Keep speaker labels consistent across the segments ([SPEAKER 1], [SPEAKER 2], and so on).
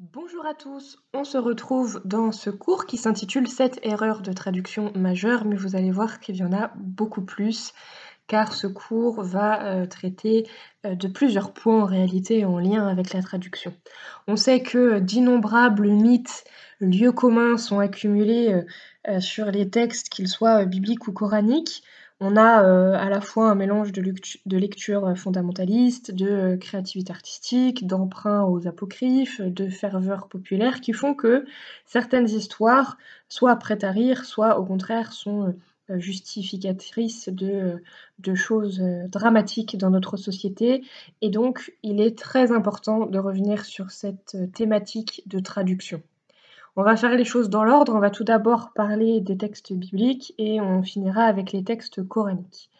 [SPEAKER 1] Bonjour à tous, on se retrouve dans ce cours qui s'intitule 7 erreurs de traduction majeures, mais vous allez voir qu'il y en a beaucoup plus, car ce cours va euh, traiter euh, de plusieurs points en réalité en lien avec la traduction. On sait que d'innombrables mythes, lieux communs sont accumulés euh, sur les textes, qu'ils soient bibliques ou coraniques. On a euh, à la fois un mélange de, lecture fondamentaliste, de créativité artistique, d'emprunt aux apocryphes, de ferveur populaire qui font que certaines histoires soit prêtent à rire, soit au contraire sont euh, justificatrices de, choses euh, dramatiques dans notre société. Et donc, il est très important de revenir sur cette thématique de traduction. On va faire les choses dans l'ordre. On va tout d'abord parler des textes bibliques et on finira avec les textes coraniques.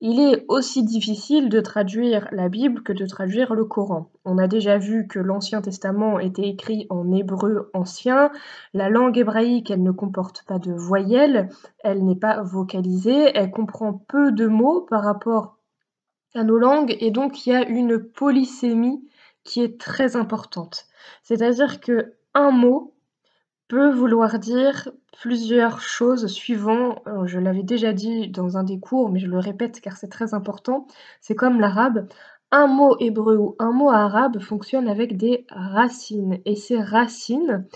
[SPEAKER 1] Il est aussi difficile de traduire la Bible que de traduire le Coran. On a déjà vu que l'Ancien Testament était écrit en hébreu ancien. La langue hébraïque, elle ne comporte pas de voyelles, elle n'est pas vocalisée, elle comprend peu de mots par rapport à nos langues et donc il y a une polysémie qui est très importante. C'est-à-dire que un mot peut vouloir dire plusieurs choses suivant, euh, je l'avais déjà dit dans un des cours, mais je le répète car c'est très important, c'est comme l'arabe. Un mot hébreu ou un mot arabe fonctionne avec des racines et ces racines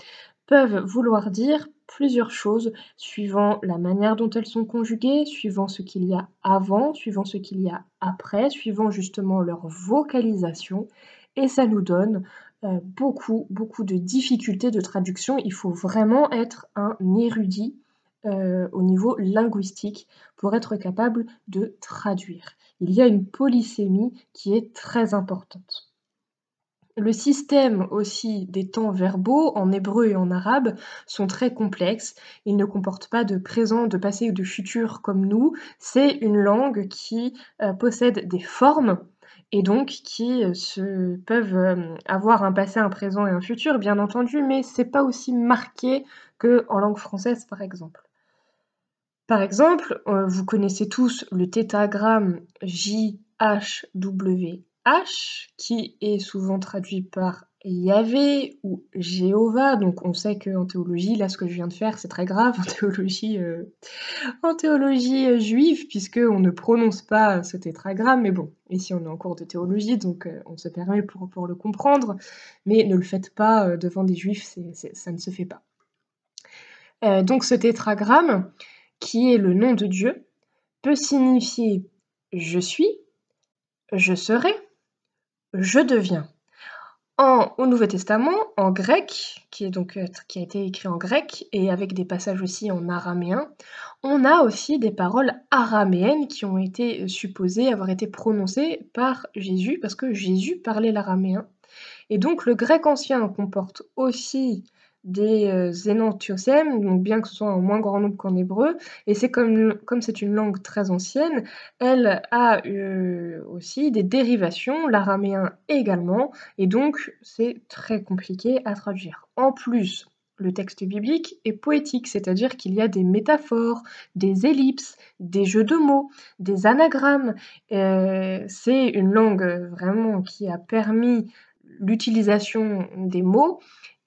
[SPEAKER 1] peuvent vouloir dire plusieurs choses suivant la manière dont elles sont conjuguées, suivant ce qu'il y a avant, suivant ce qu'il y a après, suivant justement leur vocalisation et ça nous donne beaucoup, beaucoup de difficultés de traduction. Il faut vraiment être un érudit euh, au niveau linguistique pour être capable de traduire. Il y a une polysémie qui est très importante. Le système aussi des temps verbaux en hébreu et en arabe sont très complexes. Ils ne comportent pas de présent, de passé ou de futur comme nous. C'est une langue qui euh, possède des formes et donc qui euh, peuvent euh, avoir un passé, un présent et un futur, bien entendu, mais c'est pas aussi marqué que en langue française, par exemple. Par exemple, euh, vous connaissez tous le tétragramme JHWH, qui est souvent traduit par Yahvé ou Jéhovah. Donc on sait qu'en théologie, là ce que je viens de faire, c'est très grave en théologie, euh, en théologie euh, juive, puisque on ne prononce pas ce tétragramme. Mais bon, ici on est en cours de théologie, donc euh, on se permet pour, pour, le comprendre. Mais ne le faites pas devant des juifs, ça ne se fait pas. donc ce tétragramme, qui est le nom de Dieu, peut signifier je suis, je serai, je deviens au Nouveau Testament, en grec, qui, euh, qui a été écrit en grec et avec des passages aussi en araméen, on a aussi des paroles araméennes qui ont été euh, supposées avoir été prononcées par Jésus, parce que Jésus parlait l'araméen. Et donc le grec ancien comporte aussi des euh, donc bien que ce soit en moins grand nombre qu'en hébreu. Et c'est comme comme c'est une langue très ancienne, elle a euh, aussi des dérivations, l'araméen également, et donc c'est très compliqué à traduire. En plus, le texte biblique est poétique, c'est-à-dire qu'il y a des métaphores, des ellipses, des jeux de mots, des anagrammes. Euh, c'est une langue vraiment qui a permis l'utilisation des mots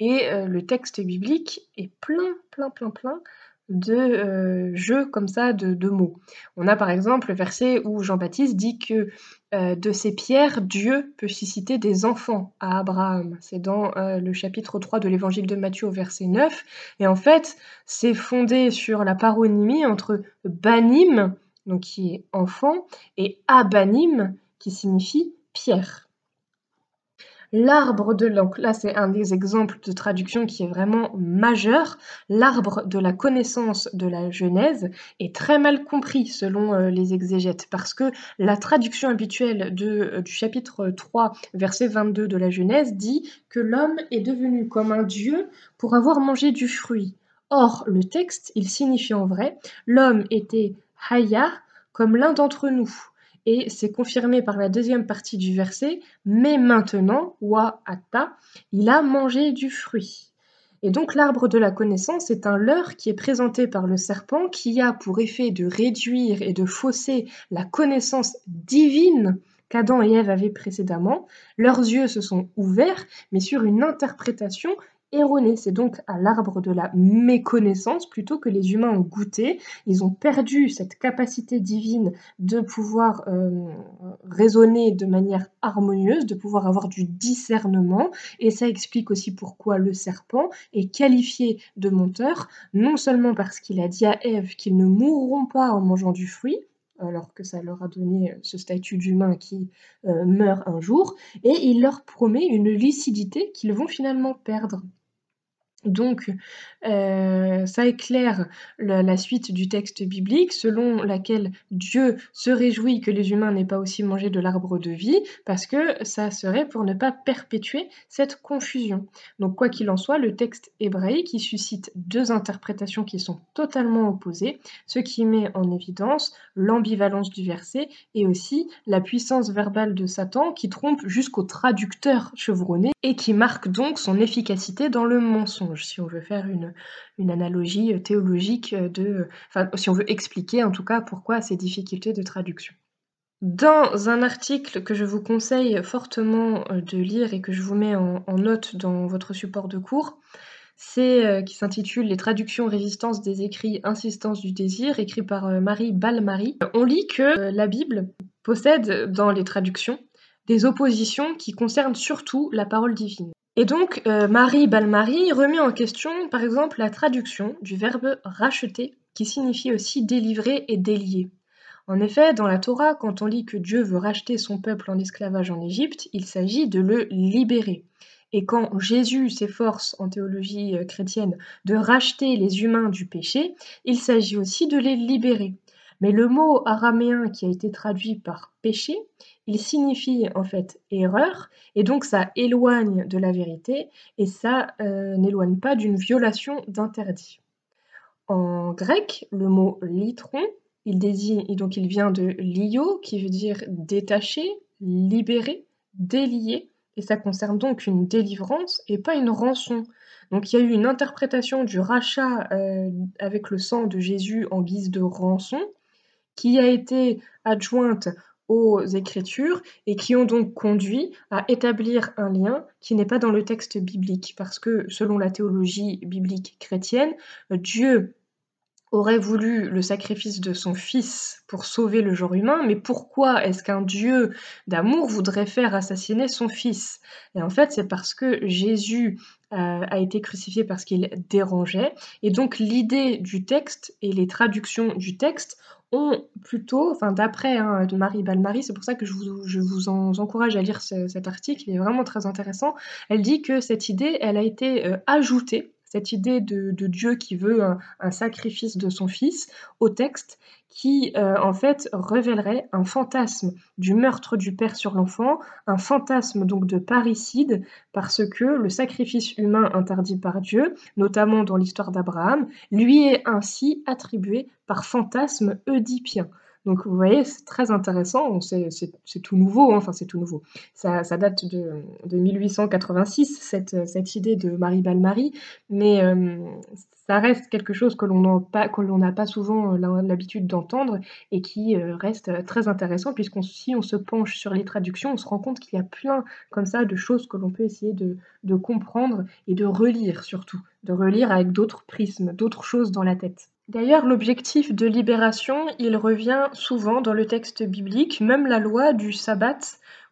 [SPEAKER 1] et euh, le texte biblique est plein, plein, plein, plein de euh, jeux comme ça, de, mots. On a par exemple le verset où Jean-Baptiste dit que euh, de ces pierres, Dieu peut susciter des enfants à Abraham. C'est dans le chapitre 3 de l'évangile de Matthieu au verset 9. Et en fait, c'est fondé sur la paronymie entre banim, donc qui est enfant, et abanim, qui signifie pierre. L'arbre de là un des exemples de traduction qui est vraiment majeur. L'arbre de la connaissance de la Genèse est très mal compris selon euh, les exégètes parce que la traduction habituelle euh, du chapitre 3, verset 22 de la Genèse dit que l'homme est devenu comme un dieu pour avoir mangé du fruit. Or, le texte, il signifie en vrai, l'homme était haya comme l'un d'entre nous et c'est confirmé par la deuxième partie du verset, mais maintenant, wa atta, il a mangé du fruit. Et donc l'arbre de la connaissance est un leurre qui est présenté par le serpent qui a pour effet de réduire et de fausser la connaissance divine qu'Adam et Ève avaient précédemment. Leurs yeux se sont ouverts, mais sur une interprétation erronée. C'est donc à l'arbre de la méconnaissance plutôt que les humains ont goûté. Ils ont perdu cette capacité divine de pouvoir euh, raisonner de manière harmonieuse, de pouvoir avoir du discernement. Et ça explique aussi pourquoi le serpent est qualifié de menteur, non seulement parce qu'il a dit à Ève qu'ils ne mourront pas en mangeant du fruit, alors que ça leur a donné ce statut d'humain qui euh, meurt un jour, et il leur promet une lucidité qu'ils vont finalement perdre. Donc, euh, ça éclaire la, suite du texte biblique selon laquelle Dieu se réjouit que les humains n'aient pas aussi mangé de l'arbre de vie parce que ça serait pour ne pas perpétuer cette confusion. Donc, quoi qu'il en soit, le texte hébraïque suscite deux interprétations qui sont totalement opposées, ce qui met en évidence l'ambivalence du verset et aussi la puissance verbale de Satan qui trompe jusqu'au traducteur chevronné et qui marque donc son efficacité dans le mensonge si on veut faire une, analogie euh, théologique euh, de, enfin, si on veut expliquer en tout cas pourquoi ces difficultés de traduction. Dans un article que je vous conseille fortement euh, de lire et que je vous mets en, note dans votre support de cours, c'est qui s'intitule Les traductions résistance des écrits insistance du désir, écrit par Marie Balmary. On lit que la Bible possède dans les traductions des oppositions qui concernent surtout la parole divine. Et donc, euh, Marie Balmary remet en question, par exemple, la traduction du verbe racheter, qui signifie aussi délivrer et délier. En effet, dans la Torah, quand on lit que Dieu veut racheter son peuple en esclavage en Égypte, il s'agit de le libérer. Et quand Jésus s'efforce en théologie euh, chrétienne de racheter les humains du péché, il s'agit aussi de les libérer. Mais le mot araméen qui a été traduit par péché, il signifie en fait erreur, et donc ça éloigne de la vérité, et ça euh, n'éloigne pas d'une violation d'interdit. En grec, le mot litron, il désigne, donc il vient de lio, qui veut dire détacher, libérer, délier, et ça concerne donc une délivrance et pas une rançon. Donc il y a eu une interprétation du rachat euh, avec le sang de Jésus en guise de rançon, qui a été adjointe aux Écritures et qui ont donc conduit à établir un lien qui n'est pas dans le texte biblique, parce que selon la théologie biblique chrétienne, Dieu aurait voulu le sacrifice de son fils pour sauver le genre humain, mais pourquoi est-ce qu'un Dieu d'amour voudrait faire assassiner son fils? Et en fait, c'est parce que Jésus euh, a été crucifié parce qu'il dérangeait, et donc l'idée du texte et les traductions du texte plutôt, enfin d'après hein, Marie Balmary, c'est pour ça que je vous, encourage à lire cet article, il est vraiment très intéressant. Elle dit que cette idée, elle a été euh, ajoutée, cette idée de, Dieu qui veut un, sacrifice de son fils, au texte, qui euh, en fait révélerait un fantasme du meurtre du père sur l'enfant, un fantasme donc de parricide, parce que le sacrifice humain interdit par Dieu, notamment dans l'histoire d'Abraham, lui est ainsi attribué par fantasme oedipien. Donc vous voyez, c'est très intéressant, c'est tout nouveau, hein. enfin c'est tout nouveau. Ça, date de, 1886, cette, idée de Marie Balmary, mais euh, ça reste quelque chose que l'on n'a pas, souvent euh, l'habitude d'entendre et qui euh, reste très intéressant, puisqu'on si on se penche sur les traductions, on se rend compte qu'il y a plein comme ça de choses que l'on peut essayer de comprendre et de relire surtout, de relire avec d'autres prismes, d'autres choses dans la tête. D'ailleurs, l'objectif de libération, il revient souvent dans le texte biblique, même la loi du sabbat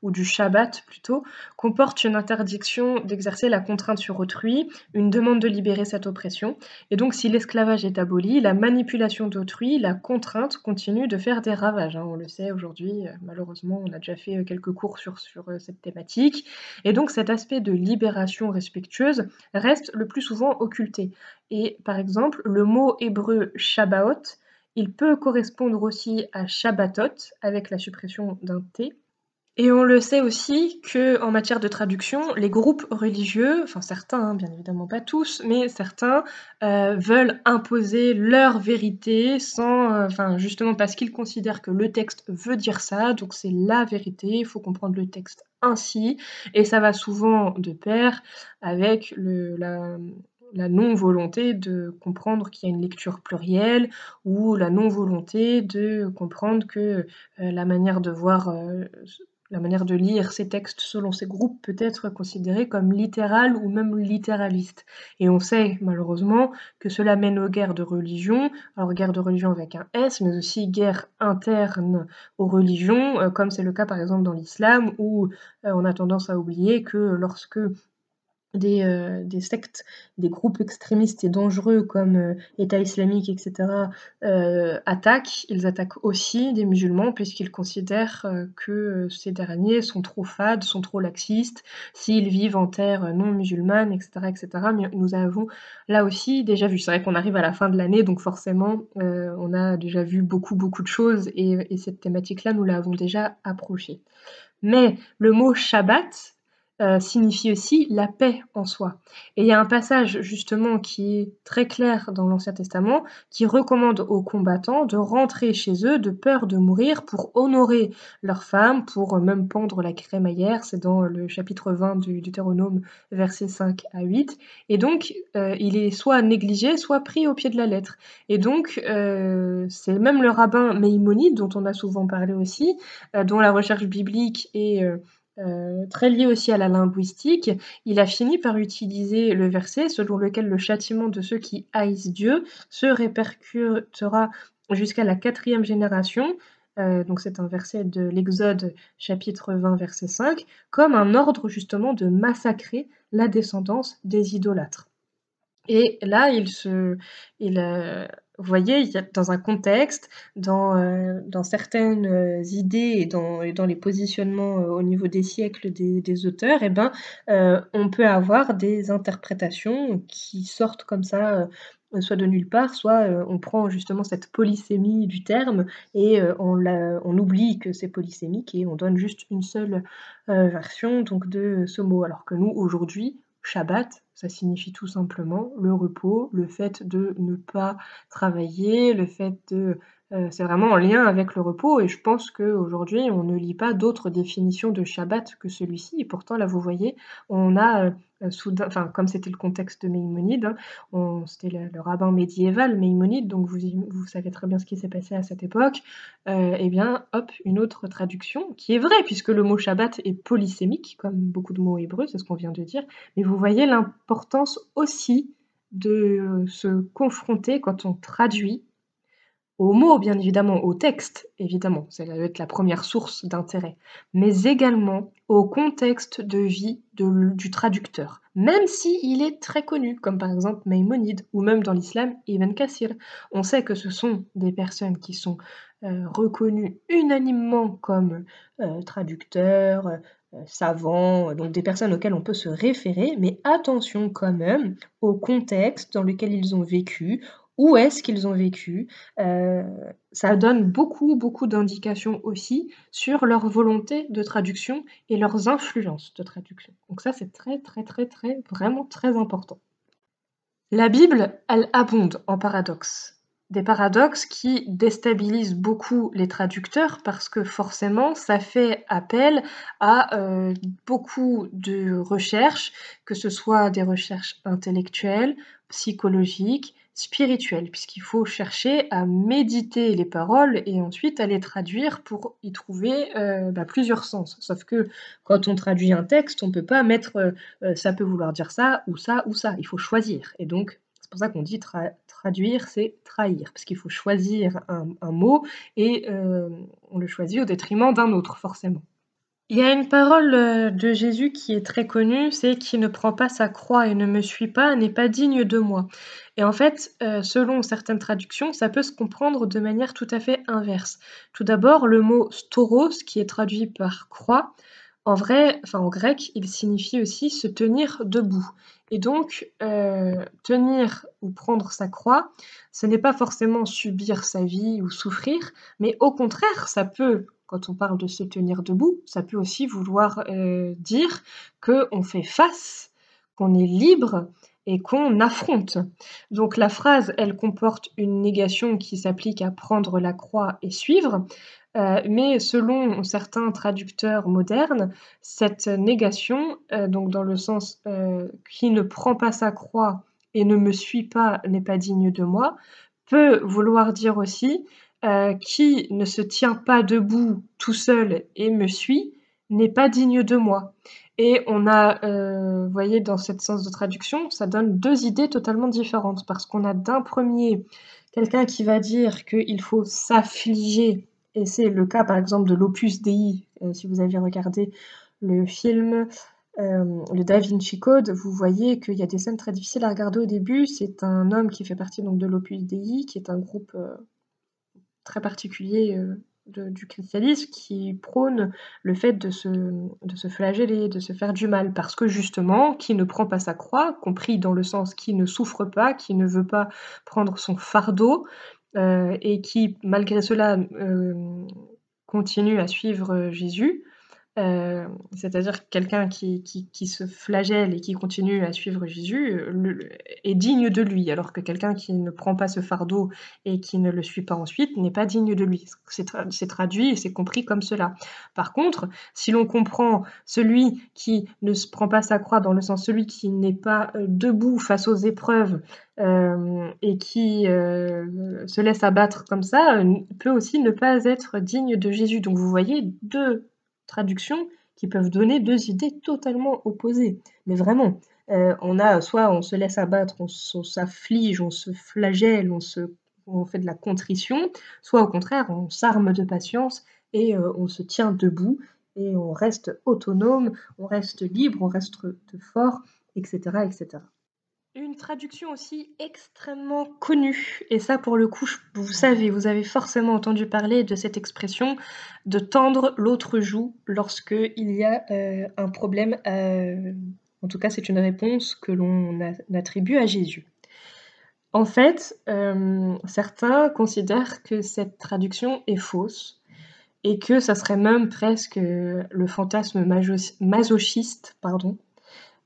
[SPEAKER 1] ou du Shabbat plutôt, comporte une interdiction d'exercer la contrainte sur autrui, une demande de libérer cette oppression. Et donc si l'esclavage est aboli, la manipulation d'autrui, la contrainte continue de faire des ravages. Hein. On le sait aujourd'hui, euh, malheureusement, on a déjà fait euh, quelques cours sur, euh, cette thématique. Et donc cet aspect de libération respectueuse reste le plus souvent occulté. Et par exemple, le mot hébreu Shabbaot, il peut correspondre aussi à Shabbatot avec la suppression d'un T et on le sait aussi que en matière de traduction, les groupes religieux, enfin certains, hein, bien évidemment pas tous, mais certains euh, veulent imposer leur vérité sans, euh, enfin justement parce qu'ils considèrent que le texte veut dire ça, donc c'est la vérité. Il faut comprendre le texte ainsi, et ça va souvent de pair avec le, la, la non-volonté de comprendre qu'il y a une lecture plurielle ou la non-volonté de comprendre que euh, la manière de voir la manière de lire ces textes selon ces groupes peut être considérée comme littérale ou même littéraliste. Et on sait malheureusement que cela mène aux guerres de religion, alors guerre de religion avec un S, mais aussi guerre interne aux religions, euh, comme c'est le cas par exemple dans l'islam, où euh, on a tendance à oublier que lorsque des, euh, des, sectes, des groupes extrémistes et dangereux comme euh, État islamique, etc., euh, attaquent, ils attaquent aussi des musulmans puisqu'ils considèrent que ces derniers sont trop fades, sont trop laxistes, s'ils vivent en terre non musulmane, etc., etc. Mais nous avons là aussi déjà vu, c'est vrai qu'on arrive à la fin de l'année, donc forcément on a déjà vu beaucoup, beaucoup de choses et cette thématique-là, nous l'avons déjà approchée. Mais le mot Shabbat, euh, signifie aussi la paix en soi. Et il y a un passage justement qui est très clair dans l'Ancien Testament qui recommande aux combattants de rentrer chez eux de peur de mourir pour honorer leurs femmes, pour même pendre la crémaillère. C'est dans le chapitre 20 du Deutéronome, versets 5 à 8. Et donc, euh, il est soit négligé, soit pris au pied de la lettre. Et donc, euh, c'est même le rabbin Maïmonide, dont on a souvent parlé aussi, dont la recherche biblique est euh, très lié aussi à la linguistique, il a fini par utiliser le verset selon lequel le châtiment de ceux qui haïssent Dieu se répercutera jusqu'à la quatrième génération. Euh, donc c'est un verset de l'Exode chapitre 20 verset 5, comme un ordre justement de massacrer la descendance des idolâtres. Et là, il se, il, euh, vous voyez, dans un contexte, dans, euh, dans certaines euh, idées et dans, dans les positionnements au niveau des siècles des, des auteurs, eh ben, on peut avoir des interprétations qui sortent comme ça, soit de nulle part, soit on prend justement cette polysémie du terme et on, on oublie que c'est polysémique et on donne juste une seule version donc de ce mot. Alors que nous, aujourd'hui, Shabbat, ça signifie tout simplement le repos, le fait de ne pas travailler, le fait de euh, c'est vraiment en lien avec le repos et je pense qu'aujourd'hui on ne lit pas d'autres définitions de Shabbat que celui-ci. Et pourtant là vous voyez on a euh, soudain, enfin comme c'était le contexte de Maïmonide, hein, c'était le, rabbin médiéval Maïmonide donc vous, savez très bien ce qui s'est passé à cette époque, euh, eh bien hop une autre traduction qui est vraie puisque le mot Shabbat est polysémique comme beaucoup de mots hébreux c'est ce qu'on vient de dire, mais vous voyez l'importance aussi de se confronter quand on traduit aux mots, bien évidemment, au texte, évidemment, ça va être la première source d'intérêt, mais également au contexte de vie du traducteur, même si il est très connu, comme par exemple Maïmonide, ou même dans l'islam, Ibn Kassir. On sait que ce sont des personnes qui sont euh, reconnues unanimement comme euh, traducteurs, euh, savants, donc des personnes auxquelles on peut se référer, mais attention quand même au contexte dans lequel ils ont vécu, où est-ce qu'ils ont vécu. Euh, ça donne beaucoup, beaucoup d'indications aussi sur leur volonté de traduction et leurs influences de traduction. Donc ça, c'est très, très, très, très, vraiment très important. La Bible, elle abonde en paradoxes. Des paradoxes qui déstabilisent beaucoup les traducteurs parce que forcément, ça fait appel à euh, beaucoup de recherches, que ce soit des recherches intellectuelles, psychologiques, spirituel, puisqu'il faut chercher à méditer les paroles et ensuite à les traduire pour y trouver euh, bah, plusieurs sens. Sauf que quand on traduit un texte, on ne peut pas mettre euh, euh, ça peut vouloir dire ça ou ça ou ça. Il faut choisir. Et donc, c'est pour ça qu'on dit traduire, c'est trahir, parce qu'il faut choisir un mot et on le choisit au détriment d'un autre, forcément. Il y a une parole euh, de Jésus qui est très connue, c'est qui ne prend pas sa croix et ne me suit pas n'est pas digne de moi. Et en fait, euh, selon certaines traductions, ça peut se comprendre de manière tout à fait inverse. Tout d'abord, le mot stauros, qui est traduit par croix, en vrai, en grec, il signifie aussi se tenir debout. Et donc, euh, tenir ou prendre sa croix, ce n'est pas forcément subir sa vie ou souffrir, mais au contraire, ça peut quand on parle de se tenir debout, ça peut aussi vouloir euh, dire qu'on fait face, qu'on est libre et qu'on affronte. Donc la phrase, elle comporte une négation qui s'applique à prendre la croix et suivre, euh, mais selon certains traducteurs modernes, cette négation, euh, donc dans le sens qui ne prend pas sa croix et ne me suit pas n'est pas digne de moi, peut vouloir dire aussi euh, qui ne se tient pas debout tout seul et me suit n'est pas digne de moi. Et on a, euh, vous voyez, dans cette sens de traduction, ça donne deux idées totalement différentes. Parce qu'on a d'un premier quelqu'un qui va dire qu'il faut s'affliger, et c'est le cas par exemple de l'Opus Dei, euh, si vous avez regardé le film, le Da Vinci Code, vous voyez qu'il y a des scènes très difficiles à regarder au début. C'est un homme qui fait partie donc de l'Opus Dei, qui est un groupe très particulier du christianisme qui prône le fait de se, de se flageller, de se faire du mal, parce que justement, qui ne prend pas sa croix, compris dans le sens qui ne souffre pas, qui ne veut pas prendre son fardeau, euh, et qui, malgré cela, euh, continue à suivre Jésus, euh, c'est-à-dire quelqu'un qui, qui, se flagelle et qui continue à suivre Jésus est digne de lui, alors que quelqu'un qui ne prend pas ce fardeau et qui ne le suit pas ensuite n'est pas digne de lui. C'est traduit et c'est compris comme cela. Par contre, si l'on comprend celui qui ne se prend pas sa croix dans le sens celui qui n'est pas euh, debout face aux épreuves euh, et qui se laisse abattre comme ça, peut aussi ne pas être digne de Jésus. Donc vous voyez deux traductions qui peuvent donner deux idées totalement opposées. Mais vraiment, euh, on a soit on se laisse abattre, on, s'afflige, on se flagelle, on, fait de la contrition, soit au contraire, on s'arme de patience et euh, on se tient debout et on reste autonome, on reste libre, on reste fort, etc. etc. Une traduction aussi extrêmement connue, et ça pour le coup, vous savez, vous avez forcément entendu parler de cette expression de tendre l'autre joue lorsque il y a euh, un problème. En tout cas, c'est une réponse que l'on attribue à Jésus. En fait, euh, certains considèrent que cette traduction est fausse et que ça serait même presque le fantasme masochiste, pardon,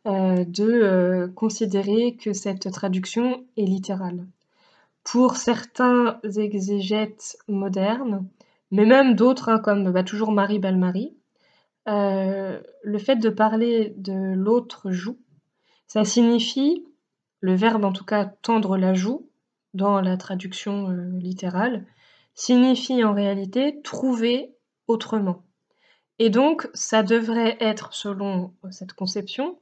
[SPEAKER 1] euh, de euh, considérer que cette traduction est littérale. Pour certains exégètes modernes, mais même d'autres, hein, comme bah, toujours Marie Belmarie, euh, le fait de parler de l'autre joue, ça signifie, le verbe en tout cas tendre la joue, dans la traduction littérale, signifie en réalité trouver autrement. Et donc, ça devrait être, selon cette conception,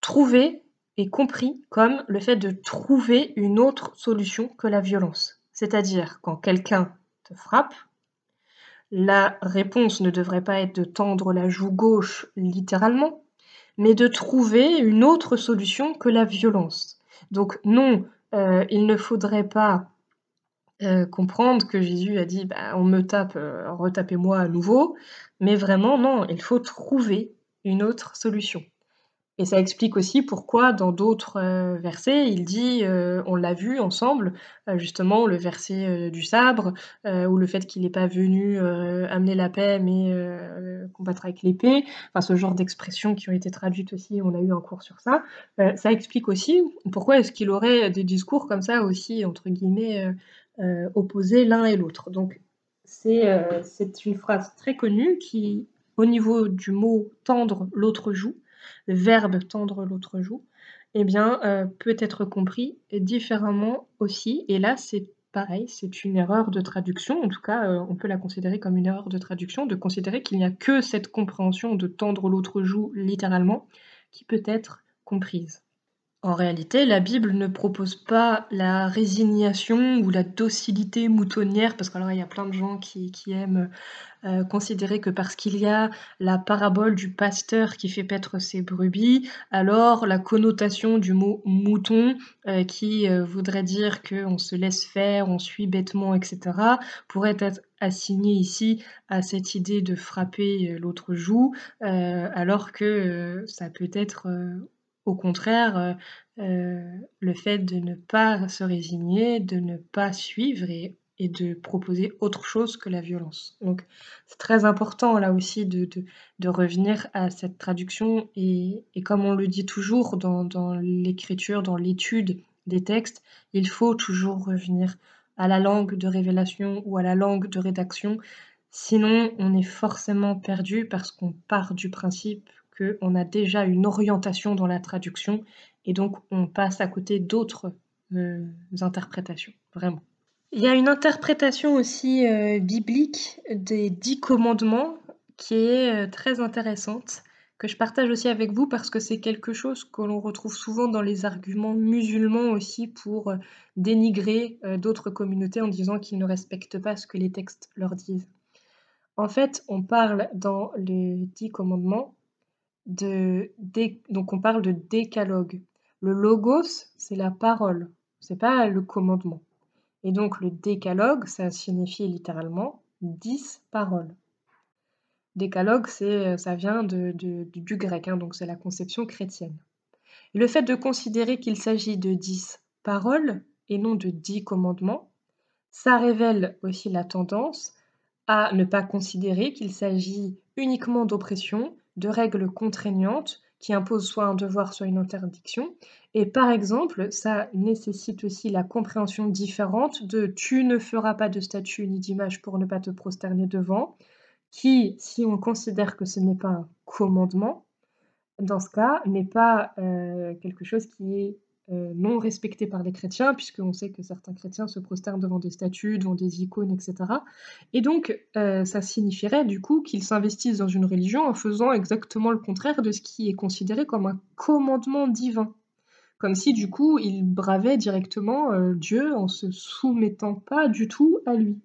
[SPEAKER 1] trouver est compris comme le fait de trouver une autre solution que la violence. C'est-à-dire quand quelqu'un te frappe, la réponse ne devrait pas être de tendre la joue gauche littéralement, mais de trouver une autre solution que la violence. Donc non, euh, il ne faudrait pas euh, comprendre que Jésus a dit bah, on me tape, euh, retapez-moi à nouveau, mais vraiment non, il faut trouver une autre solution. Et ça explique aussi pourquoi dans d'autres euh, versets, il dit, euh, on l'a vu ensemble, euh, justement le verset du sabre, ou le fait qu'il n'est pas venu amener la paix mais combattre avec l'épée, enfin ce genre d'expressions qui ont été traduites aussi, on a eu un cours sur ça. ça explique aussi pourquoi est-ce qu'il aurait des discours comme ça aussi, entre guillemets, opposés l'un et l'autre. Donc c'est une phrase très connue qui, au niveau du mot tendre, l'autre joue, verbe tendre l'autre joue, eh bien, euh, peut être compris différemment aussi. Et là, c'est pareil, c'est une erreur de traduction. En tout cas, euh, on peut la considérer comme une erreur de traduction, de considérer qu'il n'y a que cette compréhension de tendre l'autre joue littéralement qui peut être comprise. En réalité, la Bible ne propose pas la résignation ou la docilité moutonnière, parce qu'il y a plein de gens qui, aiment euh, considérer que parce qu'il y a la parabole du pasteur qui fait paître ses brebis, alors la connotation du mot mouton, euh, qui euh, voudrait dire qu'on se laisse faire, on suit bêtement, etc., pourrait être assignée ici à cette idée de frapper l'autre joue, alors que ça peut être au contraire, euh, euh, le fait de ne pas se résigner, de ne pas suivre et, de proposer autre chose que la violence. Donc c'est très important là aussi de, revenir à cette traduction et, comme on le dit toujours dans, dans l'écriture, dans l'étude des textes, il faut toujours revenir à la langue de révélation ou à la langue de rédaction. Sinon, on est forcément perdu parce qu'on part du principe on a déjà une orientation dans la traduction et donc on passe à côté d'autres euh, interprétations, vraiment. Il y a une interprétation aussi euh, biblique des dix commandements qui est très intéressante, que je partage aussi avec vous parce que c'est quelque chose que l'on retrouve souvent dans les arguments musulmans aussi pour dénigrer d'autres communautés en disant qu'ils ne respectent pas ce que les textes leur disent. En fait, on parle dans les dix commandements donc on parle de décalogue. Le logos, c'est la parole, c'est pas le commandement. Et donc le décalogue, ça signifie littéralement dix paroles. Décalogue, c'est, ça vient du grec, hein, donc c'est la conception chrétienne. le fait de considérer qu'il s'agit de dix paroles et non de dix commandements, ça révèle aussi la tendance à ne pas considérer qu'il s'agit uniquement d'oppression, de règles contraignantes qui imposent soit un devoir, soit une interdiction. Et par exemple, ça nécessite aussi la compréhension différente de tu ne feras pas de statue ni d'image pour ne pas te prosterner devant, qui, si on considère que ce n'est pas un commandement, dans ce cas, n'est pas euh, quelque chose qui est euh, non respecté par les chrétiens, puisqu'on sait que certains chrétiens se prosternent devant des statues, devant des icônes, etc. Et donc, euh, ça signifierait du coup qu'ils s'investissent dans une religion en faisant exactement le contraire de ce qui est considéré comme un commandement divin. Comme si du coup, ils bravaient directement euh, Dieu en se soumettant pas du tout à lui.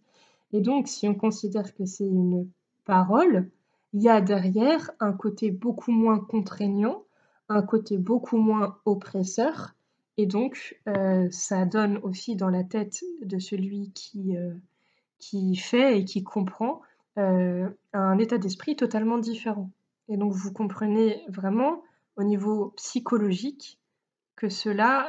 [SPEAKER 1] Et donc, si on considère que c'est une parole, il y a derrière un côté beaucoup moins contraignant, un côté beaucoup moins oppresseur, et donc, euh, ça donne aussi dans la tête de celui qui, euh, fait et qui comprend euh, un état d'esprit totalement différent. Et donc, vous comprenez vraiment au niveau psychologique que cela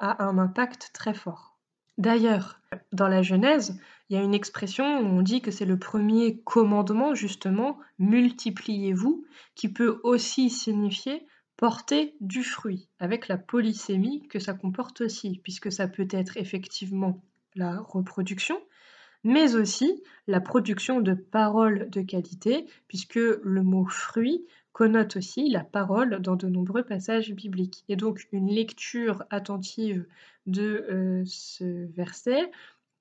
[SPEAKER 1] a un impact très fort. D'ailleurs, dans la Genèse, il y a une expression où on dit que c'est le premier commandement, justement, multipliez-vous, qui peut aussi signifier porter du fruit, avec la polysémie que ça comporte aussi, puisque ça peut être effectivement la reproduction, mais aussi la production de paroles de qualité, puisque le mot fruit connote aussi la parole dans de nombreux passages bibliques. Et donc une lecture attentive de euh, ce verset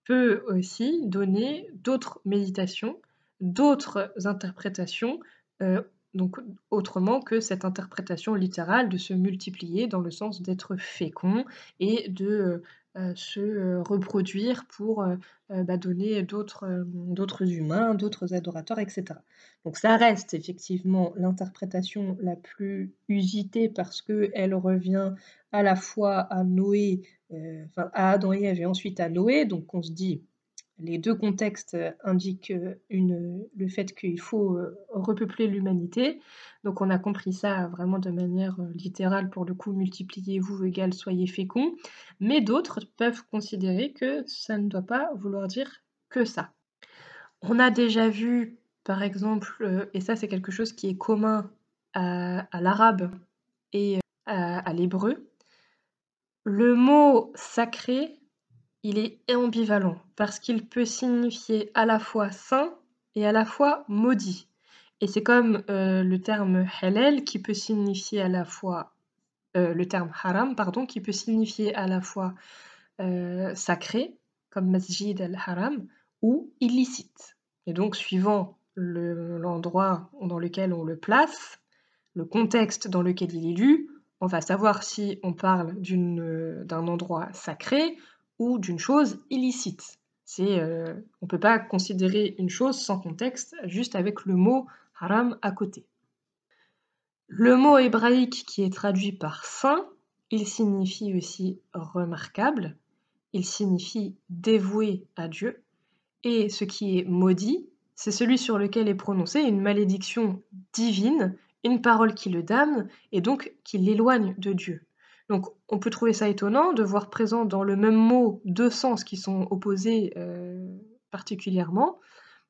[SPEAKER 1] peut aussi donner d'autres méditations, d'autres interprétations euh, donc autrement que cette interprétation littérale de se multiplier dans le sens d'être fécond et de euh, euh, se euh, reproduire pour bah, donner d'autres humains, d'autres adorateurs, etc. Donc ça reste effectivement l'interprétation la plus usitée parce qu'elle revient à la fois à Noé, à Adam et Ève et ensuite à Noé, donc on se dit les deux contextes euh, indiquent euh, le fait qu'il faut euh, repeupler l'humanité. Donc on a compris ça vraiment de manière littérale, pour le coup, multipliez-vous égale soyez féconds. Mais d'autres peuvent considérer que ça ne doit pas vouloir dire que ça. On a déjà vu, par exemple, et ça c'est quelque chose qui est commun à, l'arabe et à l'hébreu, le mot sacré il est ambivalent parce qu'il peut signifier à la fois saint et à la fois maudit. Et c'est comme euh, le terme halal qui peut signifier à la fois euh, le terme haram pardon qui peut signifier à la fois euh, sacré comme masjid al-haram ou illicite. Et donc suivant l'endroit dans lequel on le place, le contexte dans lequel il est lu, on va savoir si on parle d'un endroit sacré d'une chose illicite. C'est, euh, on ne peut pas considérer une chose sans contexte, juste avec le mot haram à côté. Le mot hébraïque qui est traduit par saint, il signifie aussi remarquable, il signifie dévoué à Dieu, et ce qui est maudit, c'est celui sur lequel est prononcée une malédiction divine, une parole qui le damne, et donc qui l'éloigne de Dieu. Donc on peut trouver ça étonnant de voir présent dans le même mot deux sens qui sont opposés euh, particulièrement.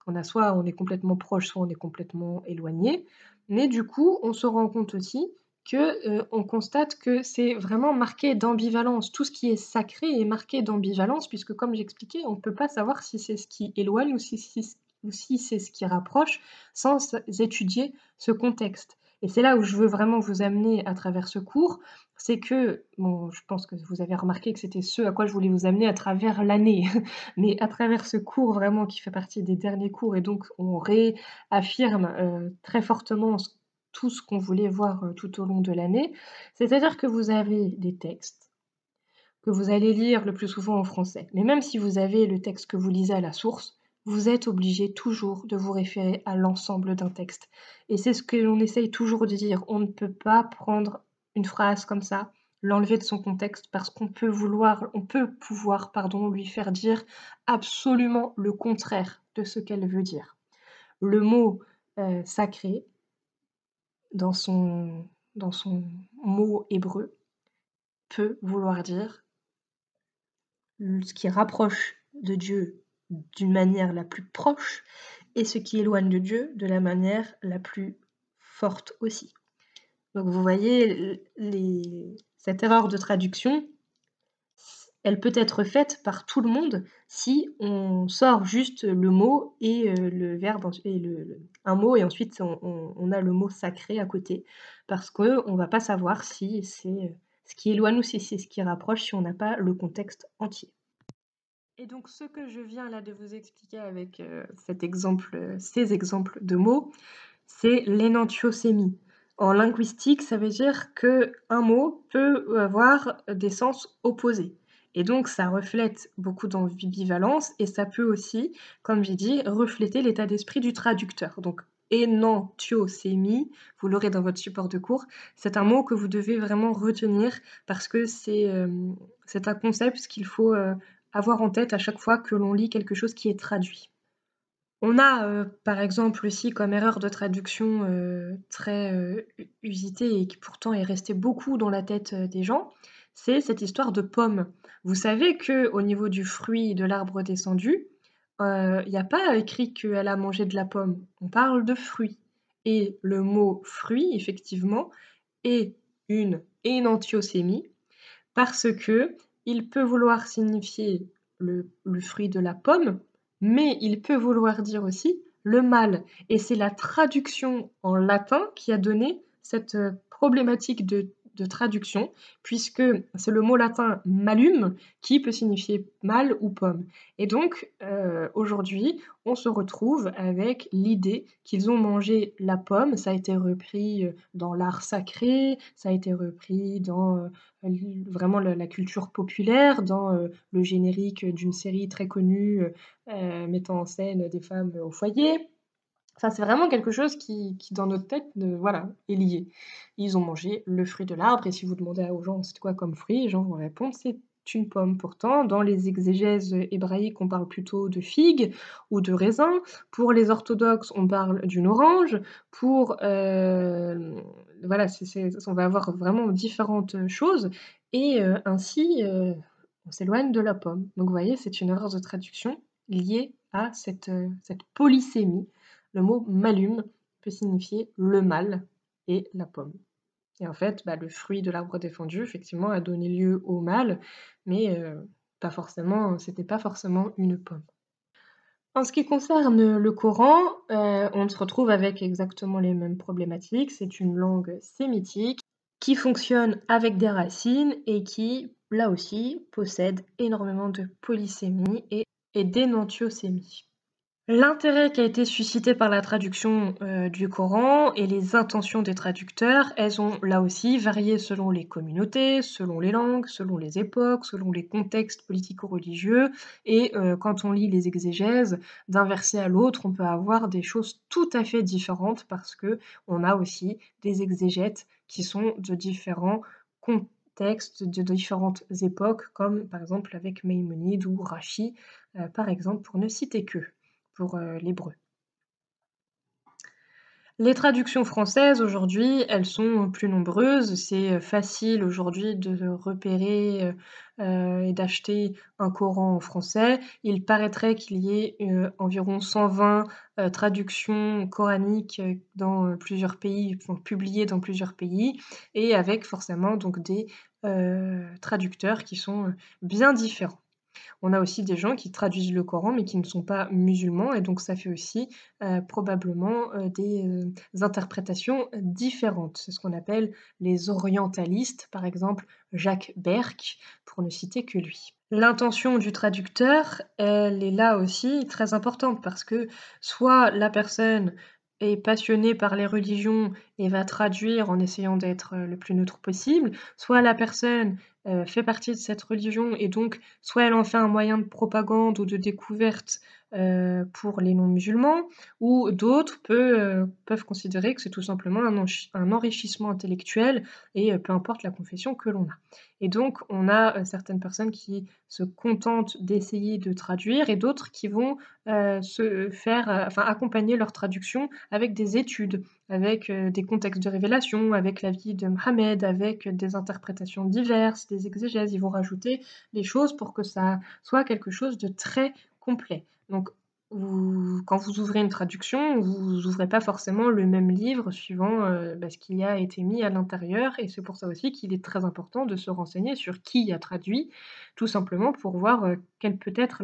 [SPEAKER 1] On a soit on est complètement proche, soit on est complètement éloigné. Mais du coup, on se rend compte aussi que euh, on constate que c'est vraiment marqué d'ambivalence. Tout ce qui est sacré est marqué d'ambivalence, puisque comme j'expliquais, on ne peut pas savoir si c'est ce qui éloigne ou si, si c'est ce qui rapproche sans étudier ce contexte. Et c'est là où je veux vraiment vous amener à travers ce cours, c'est que, bon, je pense que vous avez remarqué que c'était ce à quoi je voulais vous amener à travers l'année, mais à travers ce cours vraiment qui fait partie des derniers cours, et donc on réaffirme euh, très fortement tout ce qu'on voulait voir euh, tout au long de l'année, c'est-à-dire que vous avez des textes que vous allez lire le plus souvent en français, mais même si vous avez le texte que vous lisez à la source, vous êtes obligé toujours de vous référer à l'ensemble d'un texte. Et c'est ce que l'on essaye toujours de dire. On ne peut pas prendre une phrase comme ça, l'enlever de son contexte parce qu'on peut vouloir, on peut pouvoir, pardon, lui faire dire absolument le contraire de ce qu'elle veut dire. Le mot euh, sacré, dans son, dans son mot hébreu, peut vouloir dire ce qui rapproche de Dieu d'une manière la plus proche et ce qui éloigne de Dieu de la manière la plus forte aussi. Donc vous voyez, cette erreur de traduction, elle peut être faite par tout le monde si on sort juste le mot et euh, le verbe et le, un mot et ensuite on, a le mot sacré à côté parce qu'on ne va pas savoir si c'est ce qui éloigne ou si c'est ce qui rapproche si on n'a pas le contexte entier. Et donc ce que je viens là de vous expliquer avec euh, cet exemple, euh, ces exemples de mots, c'est l'énantiosémie. En linguistique, ça veut dire que un mot peut avoir des sens opposés. Et donc ça reflète beaucoup d'ambivalence et ça peut aussi, comme j'ai dit, refléter l'état d'esprit du traducteur. Donc énantiosémie, vous l'aurez dans votre support de cours, c'est un mot que vous devez vraiment retenir parce que c'est euh, un concept qu'il faut avoir en tête à chaque fois que l'on lit quelque chose qui est traduit. On a euh, par exemple aussi comme erreur de traduction euh, très euh, usitée et qui pourtant est restée beaucoup dans la tête des gens, c'est cette histoire de pomme. Vous savez que au niveau du fruit de l'arbre descendu, il n'y a pas écrit qu'elle a mangé de la pomme. On parle de fruit. Et le mot fruit, effectivement, est une énantiosémie parce que il peut vouloir signifier le, fruit de la pomme, mais il peut vouloir dire aussi le mal. Et c'est la traduction en latin qui a donné cette euh, problématique de de traduction, puisque c'est le mot latin malum qui peut signifier mal ou pomme. Et donc, euh, aujourd'hui, on se retrouve avec l'idée qu'ils ont mangé la pomme. Ça a été repris euh, dans l'art sacré, ça a été repris dans euh, vraiment la, culture populaire, dans le générique d'une série très connue mettant en scène des femmes au foyer. Ça, c'est vraiment quelque chose qui, dans notre tête, voilà, est lié. Ils ont mangé le fruit de l'arbre, et si vous demandez aux gens c'est quoi comme fruit, les gens vont répondre c'est une pomme. Pourtant, dans les exégèses hébraïques, on parle plutôt de figue ou de raisin. Pour les orthodoxes, on parle d'une orange. Pour euh, voilà, on va avoir vraiment différentes choses, et euh, ainsi euh, on s'éloigne de la pomme. Donc, vous voyez, c'est une erreur de traduction liée à cette, cette polysémie le mot malum peut signifier le mal et la pomme. Et en fait, bah, le fruit de l'arbre défendu, effectivement, a donné lieu au mal, mais euh, pas forcément, c'était pas forcément une pomme. En ce qui concerne le Coran, euh, on se retrouve avec exactement les mêmes problématiques. C'est une langue sémitique qui fonctionne avec des racines et qui, là aussi, possède énormément de polysémie et, et d'énantiosémie. L'intérêt qui a été suscité par la traduction euh, du Coran et les intentions des traducteurs, elles ont là aussi varié selon les communautés, selon les langues, selon les époques, selon les contextes politico-religieux. Et euh, quand on lit les exégèses, d'un verset à l'autre, on peut avoir des choses tout à fait différentes parce que on a aussi des exégètes qui sont de différents contextes, de différentes époques, comme par exemple avec Maïmonide ou Rachi, euh, par exemple, pour ne citer que pour euh, l'hébreu. Les traductions françaises aujourd'hui, elles sont plus nombreuses. C'est euh, facile aujourd'hui de repérer euh, et d'acheter un Coran en français. Il paraîtrait qu'il y ait environ 120 traductions coraniques dans plusieurs pays, publiées dans plusieurs pays, et avec forcément donc des traducteurs qui sont bien différents. On a aussi des gens qui traduisent le Coran mais qui ne sont pas musulmans et donc ça fait aussi euh, probablement euh, des euh, interprétations différentes. C'est ce qu'on appelle les orientalistes, par exemple Jacques Berck, pour ne citer que lui. L'intention du traducteur, elle est là aussi très importante parce que soit la personne est passionnée par les religions et va traduire en essayant d'être le plus neutre possible, soit la personne euh, fait partie de cette religion et donc soit elle en fait un moyen de propagande ou de découverte euh, pour les non-musulmans, ou d'autres euh, peuvent considérer que c'est tout simplement un, enrichissement intellectuel et peu importe la confession que l'on a. Et donc on a certaines personnes qui se contentent d'essayer de traduire et d'autres qui vont se faire, enfin accompagner leur traduction avec des études avec euh, des contextes de révélation, avec la vie de Mohammed, avec des interprétations diverses, des exégèses. Ils vont rajouter des choses pour que ça soit quelque chose de très complet. Donc, quand vous ouvrez une traduction, vous n'ouvrez pas forcément le même livre suivant euh, bah, ce qui a été mis à l'intérieur. Et c'est pour ça aussi qu'il est très important de se renseigner sur qui a traduit, tout simplement pour voir euh, quelle peut être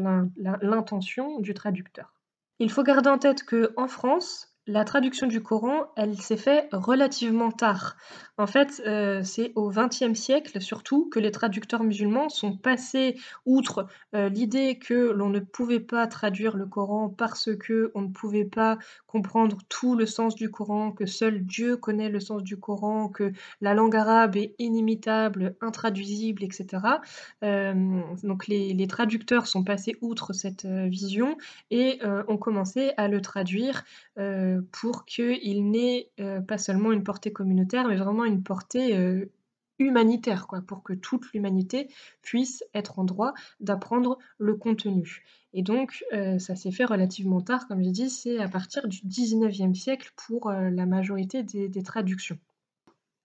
[SPEAKER 1] l'intention du traducteur. Il faut garder en tête qu'en France, la traduction du Coran, elle s'est faite relativement tard. En fait, euh, c'est au XXe siècle surtout que les traducteurs musulmans sont passés outre euh, l'idée que l'on ne pouvait pas traduire le Coran parce que on ne pouvait pas comprendre tout le sens du Coran, que seul Dieu connaît le sens du Coran, que la langue arabe est inimitable, intraduisible, etc. Euh, donc les, les, traducteurs sont passés outre cette vision et ont commencé à le traduire pour qu'il n'ait euh, pas seulement une portée communautaire, mais vraiment une portée euh, humanitaire, quoi, pour que toute l'humanité puisse être en droit d'apprendre le contenu. Et donc, euh, ça s'est fait relativement tard, comme j'ai dit, c'est à partir du 19e siècle pour la majorité des traductions.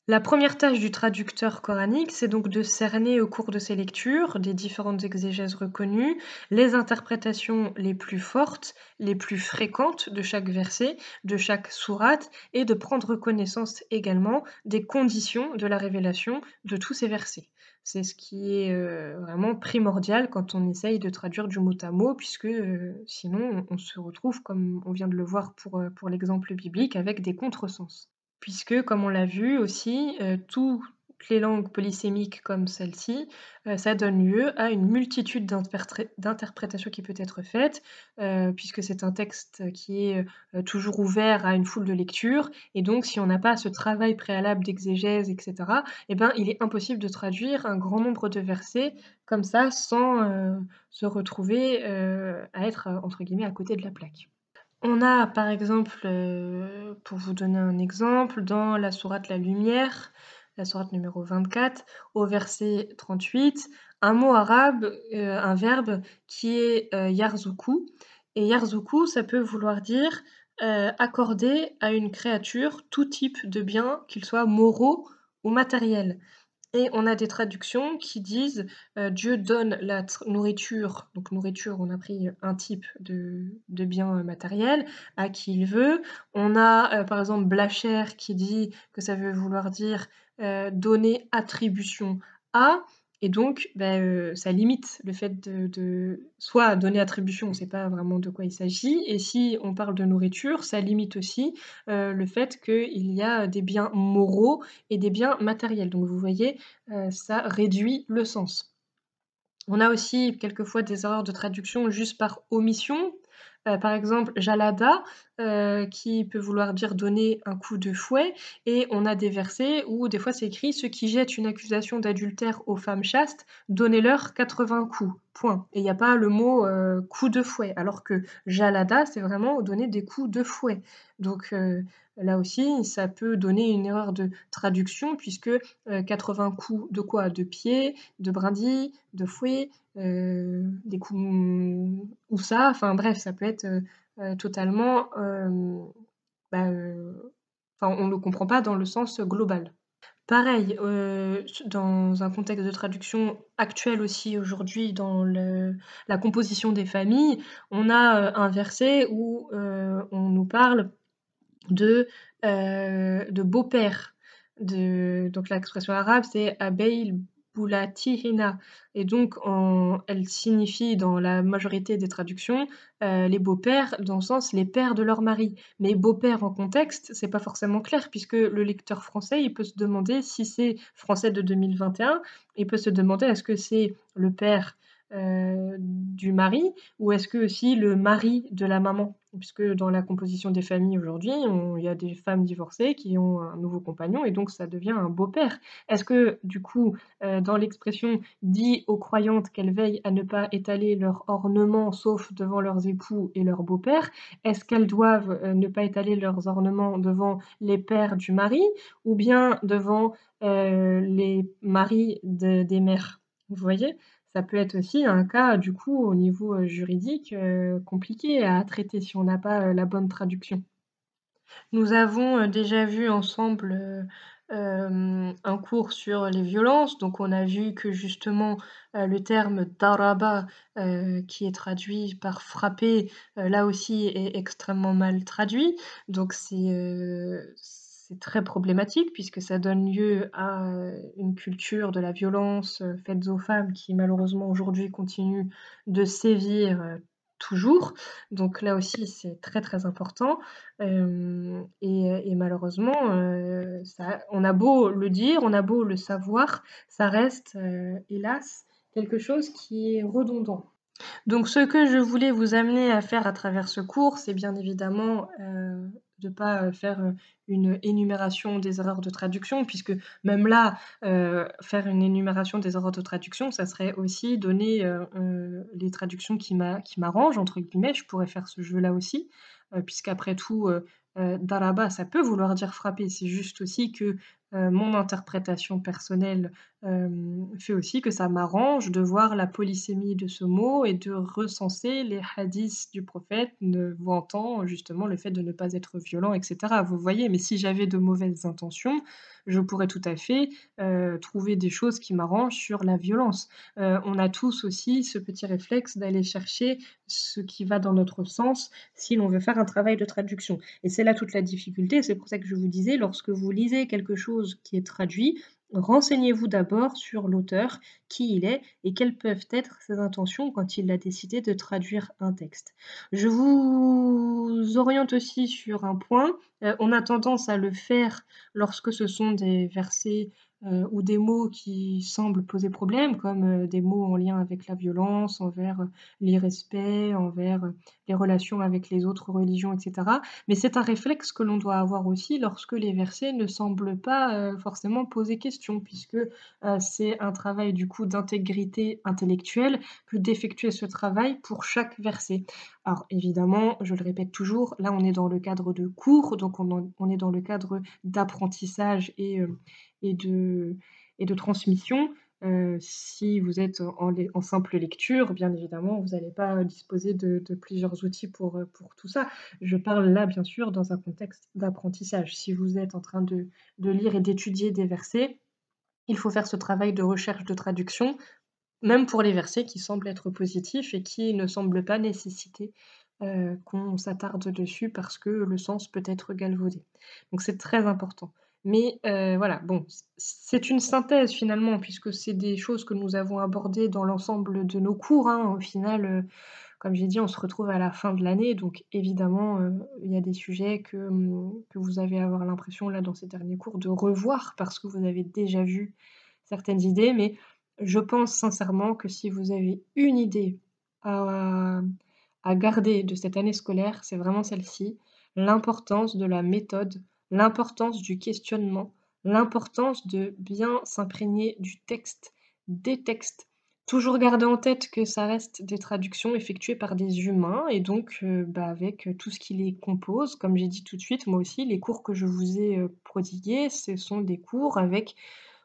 [SPEAKER 1] La première tâche du traducteur coranique, c'est donc de cerner au cours de ses lectures des différentes exégèses reconnues, les interprétations les plus fortes, les plus fréquentes de chaque verset, de chaque sourate, et de prendre connaissance également des conditions de la révélation de tous ces versets. C'est ce qui est euh, vraiment primordial quand on essaye de traduire du mot à mot, puisque euh, sinon on, se retrouve, comme on vient de le voir pour, euh, pour l'exemple biblique, avec des contresens puisque, comme on l'a vu aussi, euh, toutes les langues polysémiques comme celle-ci, euh, ça donne lieu à une multitude d'interprétations qui peut être faite, euh, puisque c'est un texte qui est toujours ouvert à une foule de lectures, et donc si on n'a pas ce travail préalable d'exégèse, etc., eh ben, il est impossible de traduire un grand nombre de versets comme ça sans se retrouver à être, entre guillemets, à côté de la plaque. On a par exemple, euh, pour vous donner un exemple, dans la sourate La Lumière, la sourate numéro 24, au verset 38, un mot arabe, euh, un verbe qui est euh, yarzuku. Et yarzuku, ça peut vouloir dire accorder à une créature tout type de biens, qu'ils soient moraux ou matériels. Et on a des traductions qui disent euh, Dieu donne la nourriture, donc nourriture, on a pris un type de, bien matériel, à qui il veut. On a euh, par exemple Blacher qui dit que ça veut vouloir dire euh, donner attribution à. Et donc, ben, euh, ça limite le fait de, soit donner attribution, on ne sait pas vraiment de quoi il s'agit, et si on parle de nourriture, ça limite aussi euh, le fait qu'il y a des biens moraux et des biens matériels. Donc vous voyez, euh, ça réduit le sens. On a aussi quelquefois des erreurs de traduction juste par omission, euh, par exemple, jalada, euh, qui peut vouloir dire donner un coup de fouet, et on a des versets où des fois c'est écrit ceux qui jettent une accusation d'adultère aux femmes chastes, donnez-leur 80 coups. Point. Et il n'y a pas le mot euh, coup de fouet, alors que jalada, c'est vraiment donner des coups de fouet. Donc là aussi, ça peut donner une erreur de traduction, puisque 80 coups de quoi? De pied, de brindilles, de fouet, des coups ou ça, enfin bref, ça peut être euh, euh, totalement. Bah, on ne le comprend pas dans le sens global. Pareil, dans un contexte de traduction actuel aussi aujourd'hui, dans la composition des familles, on a un verset où on nous parle de, de beau-père. donc l'expression arabe, c'est Abeil et donc elle signifie dans la majorité des traductions, les beaux-pères dans le sens les pères de leur mari. Mais beau-père en contexte, c'est pas forcément clair puisque le lecteur français, il peut se demander si c'est français de 2021, il peut se demander est-ce que c'est le père euh, du mari ou est-ce que aussi le mari de la maman? Puisque dans la composition des familles aujourd'hui, il y a des femmes divorcées qui ont un nouveau compagnon et donc ça devient un beau-père. Est-ce que du coup, euh, dans l'expression dit aux croyantes qu'elles veillent à ne pas étaler leur ornement sauf devant leurs époux et leurs beaux-pères, est-ce qu'elles doivent euh, ne pas étaler leurs ornements devant les pères du mari ou bien devant les maris des mères? Vous voyez? Ça peut être aussi un cas, du coup, au niveau, euh, juridique, euh, compliqué à traiter si on n'a pas, euh, la bonne traduction. Nous avons, déjà vu ensemble, un cours sur les violences, donc on a vu que justement, le terme «daraba», qui est traduit par «frapper», là aussi est extrêmement mal traduit. Donc c'est, très problématique puisque ça donne lieu à euh, une culture de la violence euh, faite aux femmes qui malheureusement aujourd'hui continue de sévir euh, toujours. Donc là aussi, c'est très très important. et, malheureusement, ça, on a beau le dire, on a beau le savoir, ça reste, hélas, quelque chose qui est redondant. Donc ce que je voulais vous amener à faire à travers ce cours, c'est bien évidemment de ne pas faire une énumération des erreurs de traduction, puisque même là, faire une énumération des erreurs de traduction, ça serait aussi donner les traductions qui m'arrangent, entre guillemets, je pourrais faire ce jeu-là aussi, puisqu'après tout, daraba, ça peut vouloir dire frapper, c'est juste aussi que mon interprétation personnelle fait aussi que ça m'arrange de voir la polysémie de ce mot et de recenser les hadiths du prophète vantant justement le fait de ne pas être violent, etc. Vous voyez, mais si j'avais de mauvaises intentions, je pourrais tout à fait trouver des choses qui m'arrangent sur la violence. on a tous aussi ce petit réflexe d'aller chercher ce qui va dans notre sens si l'on veut faire un travail de traduction. Et c'est là toute la difficulté, c'est pour ça que je vous disais, lorsque vous lisez quelque chose qui est traduit, Renseignez-vous d'abord sur l'auteur, qui il est et quelles peuvent être ses intentions quand il a décidé de traduire un texte. Je vous oriente aussi sur un point. Euh, on a tendance à le faire lorsque ce sont des versets euh, ou des mots qui semblent poser problème, comme euh, des mots en lien avec la violence, envers euh, l'irrespect, envers les relations avec les autres religions, etc. Mais c'est un réflexe que l'on doit avoir aussi lorsque les versets ne semblent pas forcément poser question, puisque c'est un travail du coup d'intégrité intellectuelle que d'effectuer ce travail pour chaque verset. Alors évidemment, je le répète toujours, là on est dans le cadre de cours, donc on, est dans le cadre d'apprentissage et, et de, transmission. Euh, si vous êtes en, simple lecture, bien évidemment, vous n'allez pas disposer de, plusieurs outils pour, pour tout ça. Je parle là, bien sûr, dans un contexte d'apprentissage. Si vous êtes en train de, lire et d'étudier des versets, il faut faire ce travail de recherche de traduction, même pour les versets qui semblent être positifs et qui ne semblent pas nécessiter euh, qu'on s'attarde dessus parce que le sens peut être galvaudé. Donc c'est très important. Mais euh, voilà, bon, c'est une synthèse finalement, puisque c'est des choses que nous avons abordées dans l'ensemble de nos cours. Hein. Au final, euh, comme j'ai dit, on se retrouve à la fin de l'année, donc évidemment, euh, il y a des sujets que, hum, vous allez avoir l'impression, là, dans ces derniers cours, de revoir, parce que vous avez déjà vu certaines idées, mais je pense sincèrement que si vous avez une idée à, à garder de cette année scolaire, c'est vraiment celle-ci, l'importance de la méthode l'importance du questionnement, l'importance de bien s'imprégner du texte, des textes. Toujours garder en tête que ça reste des traductions effectuées par des humains et donc euh, bah, avec tout ce qui les compose. Comme j'ai dit tout de suite, moi aussi, les cours que je vous ai euh, prodigués, ce sont des cours avec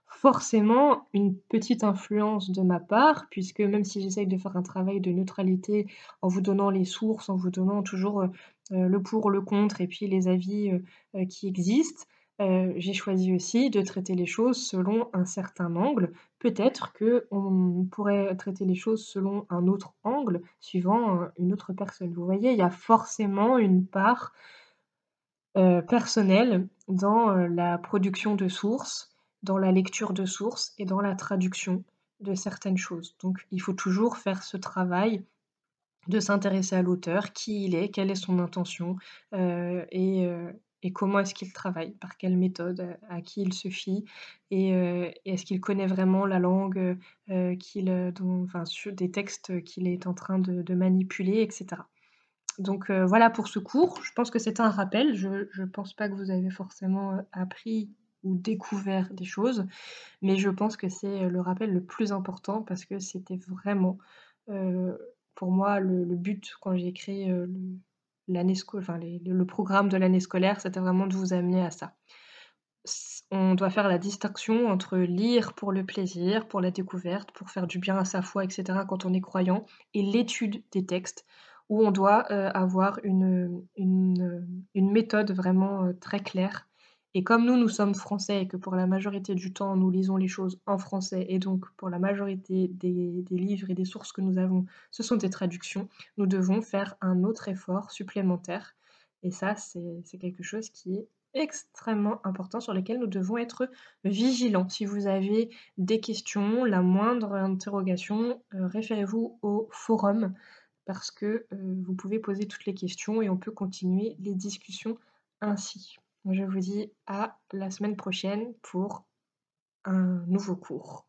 [SPEAKER 1] forcément une petite influence de ma part, puisque même si j'essaye de faire un travail de neutralité en vous donnant les sources, en vous donnant toujours euh, euh, le pour, le contre et puis les avis euh, qui existent, j'ai choisi aussi de traiter les choses selon un certain angle. Peut-être qu'on pourrait traiter les choses selon un autre angle, suivant une autre personne. Vous voyez, il y a forcément une part personnelle dans la production de sources dans la lecture de sources et dans la traduction de certaines choses. Donc il faut toujours faire ce travail de s'intéresser à l'auteur, qui il est, quelle est son intention, euh, et, euh, et, comment est-ce qu'il travaille, par quelle méthode, à qui il se fie, et, euh, est-ce qu'il connaît vraiment la langue des textes qu'il est en train de manipuler, etc. Donc voilà pour ce cours. Je pense que c'est un rappel. Je ne pense pas que vous avez forcément appris ou découvert des choses, mais je pense que c'est le rappel le plus important parce que c'était vraiment pour moi, le, but quand j'ai créé euh, l'année enfin, le programme de l'année scolaire, c'était vraiment de vous amener à ça. On doit faire la distinction entre lire pour le plaisir, pour la découverte, pour faire du bien à sa foi, etc. quand on est croyant, et l'étude des textes, où on doit euh, avoir une, méthode vraiment euh, très claire et comme nous, nous sommes français et que pour la majorité du temps, nous lisons les choses en français, et donc pour la majorité des, livres et des sources que nous avons, ce sont des traductions, nous devons faire un autre effort supplémentaire. Et ça, c'est quelque chose qui est extrêmement important sur lequel nous devons être vigilants. Si vous avez des questions, la moindre interrogation, euh, référez-vous au forum parce que euh, vous pouvez poser toutes les questions et on peut continuer les discussions ainsi. Je vous dis à la semaine prochaine pour un nouveau cours.